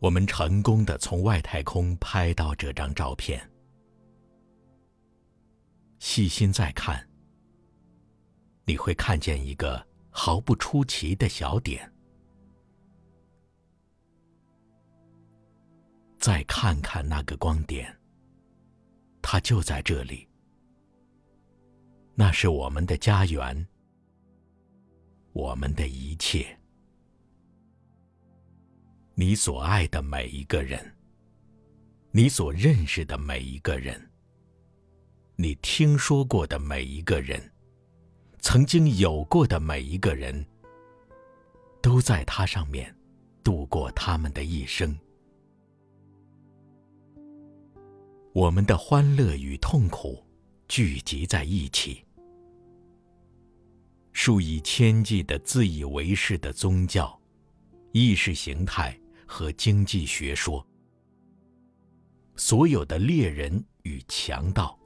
我们成功的从外太空拍到这张照片。细心再看，你会看见一个毫不出奇的小点。再看看那个光点，它就在这里。那是我们的家园，我们的一切。你所爱的每一个人，你所认识的每一个人。你听说过的每一个人，曾经有过的每一个人，都在它上面度过他们的一生。我们的欢乐与痛苦聚集在一起，数以千计的自以为是的宗教、意识形态和经济学说，所有的猎人与强盗。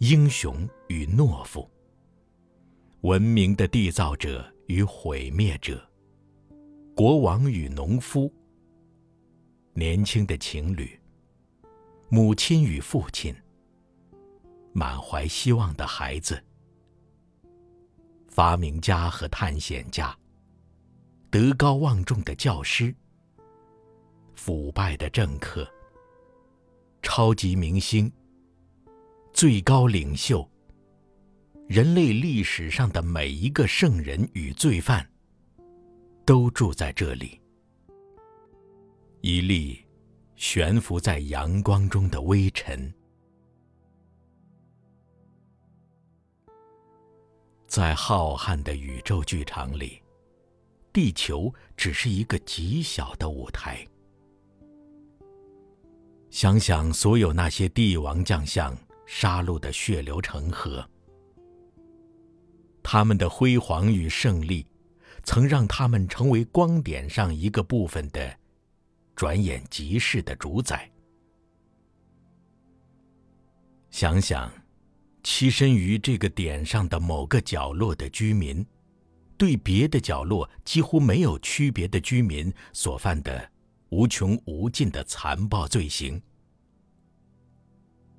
英雄与懦夫，文明的缔造者与毁灭者，国王与农夫，年轻的情侣，母亲与父亲，满怀希望的孩子，发明家和探险家，德高望重的教师，腐败的政客，超级明星。最高领袖，人类历史上的每一个圣人与罪犯，都住在这里。一粒悬浮在阳光中的微尘，在浩瀚的宇宙剧场里，地球只是一个极小的舞台。想想所有那些帝王将相。杀戮的血流成河，他们的辉煌与胜利，曾让他们成为光点上一个部分的，转眼即逝的主宰。想想，栖身于这个点上的某个角落的居民，对别的角落几乎没有区别的居民所犯的无穷无尽的残暴罪行。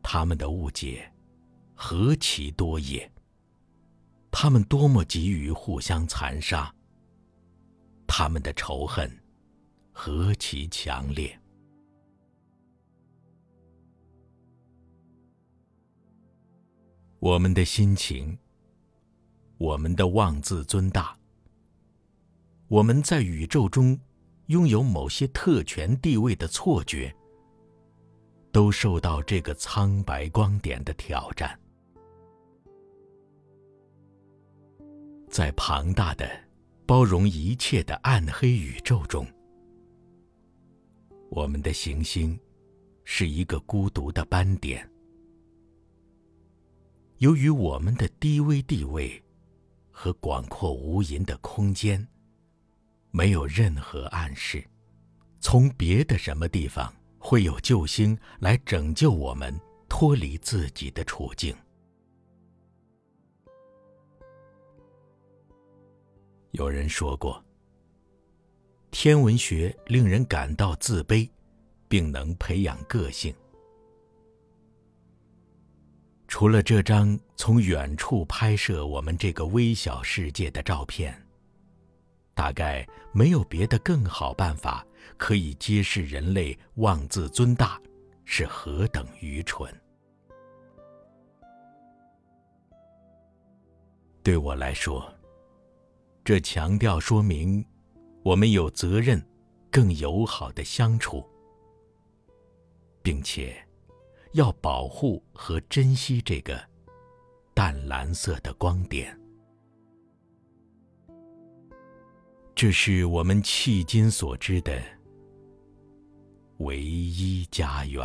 他们的误解何其多也！他们多么急于互相残杀！他们的仇恨何其强烈！我们的心情，我们的妄自尊大，我们在宇宙中拥有某些特权地位的错觉。都受到这个苍白光点的挑战，在庞大的、包容一切的暗黑宇宙中，我们的行星是一个孤独的斑点。由于我们的低微地位和广阔无垠的空间，没有任何暗示，从别的什么地方。会有救星来拯救我们脱离自己的处境。有人说过，天文学令人感到自卑，并能培养个性。除了这张从远处拍摄我们这个微小世界的照片。大概没有别的更好办法可以揭示人类妄自尊大是何等愚蠢。对我来说，这强调说明我们有责任更友好的相处，并且要保护和珍惜这个淡蓝色的光点。这是我们迄今所知的唯一家园。